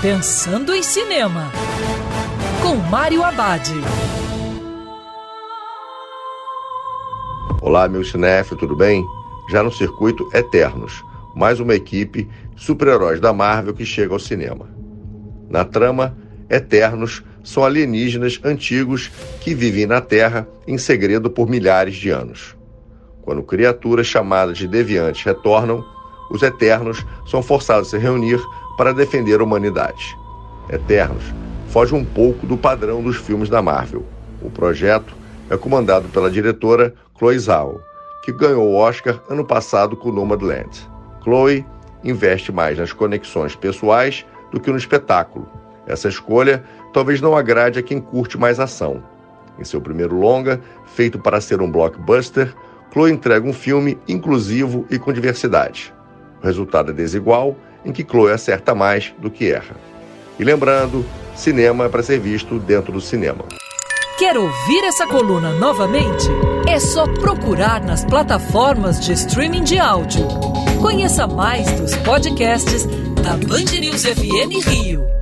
Pensando em Cinema, com Mário Abad. Olá, meu cinéfilo, tudo bem? Já no circuito Eternos, mais uma equipe super-heróis da Marvel que chega ao cinema. Na trama, Eternos são alienígenas antigos que vivem na Terra em segredo por milhares de anos. Quando criaturas chamadas de deviantes retornam, os Eternos são forçados a se reunir para defender a humanidade. Eternos foge um pouco do padrão dos filmes da Marvel. O projeto é comandado pela diretora Chloe Zhao, que ganhou o Oscar ano passado com Nomadland. Chloe investe mais nas conexões pessoais do que no espetáculo. Essa escolha talvez não agrade a quem curte mais ação. Em seu primeiro longa, feito para ser um blockbuster, Chloe entrega um filme inclusivo e com diversidade. O resultado é desigual, em que Chloe acerta mais do que erra. E lembrando, cinema é para ser visto dentro do cinema. Quer ouvir essa coluna novamente? É só procurar nas plataformas de streaming de áudio. Conheça mais dos podcasts da Band News FM Rio.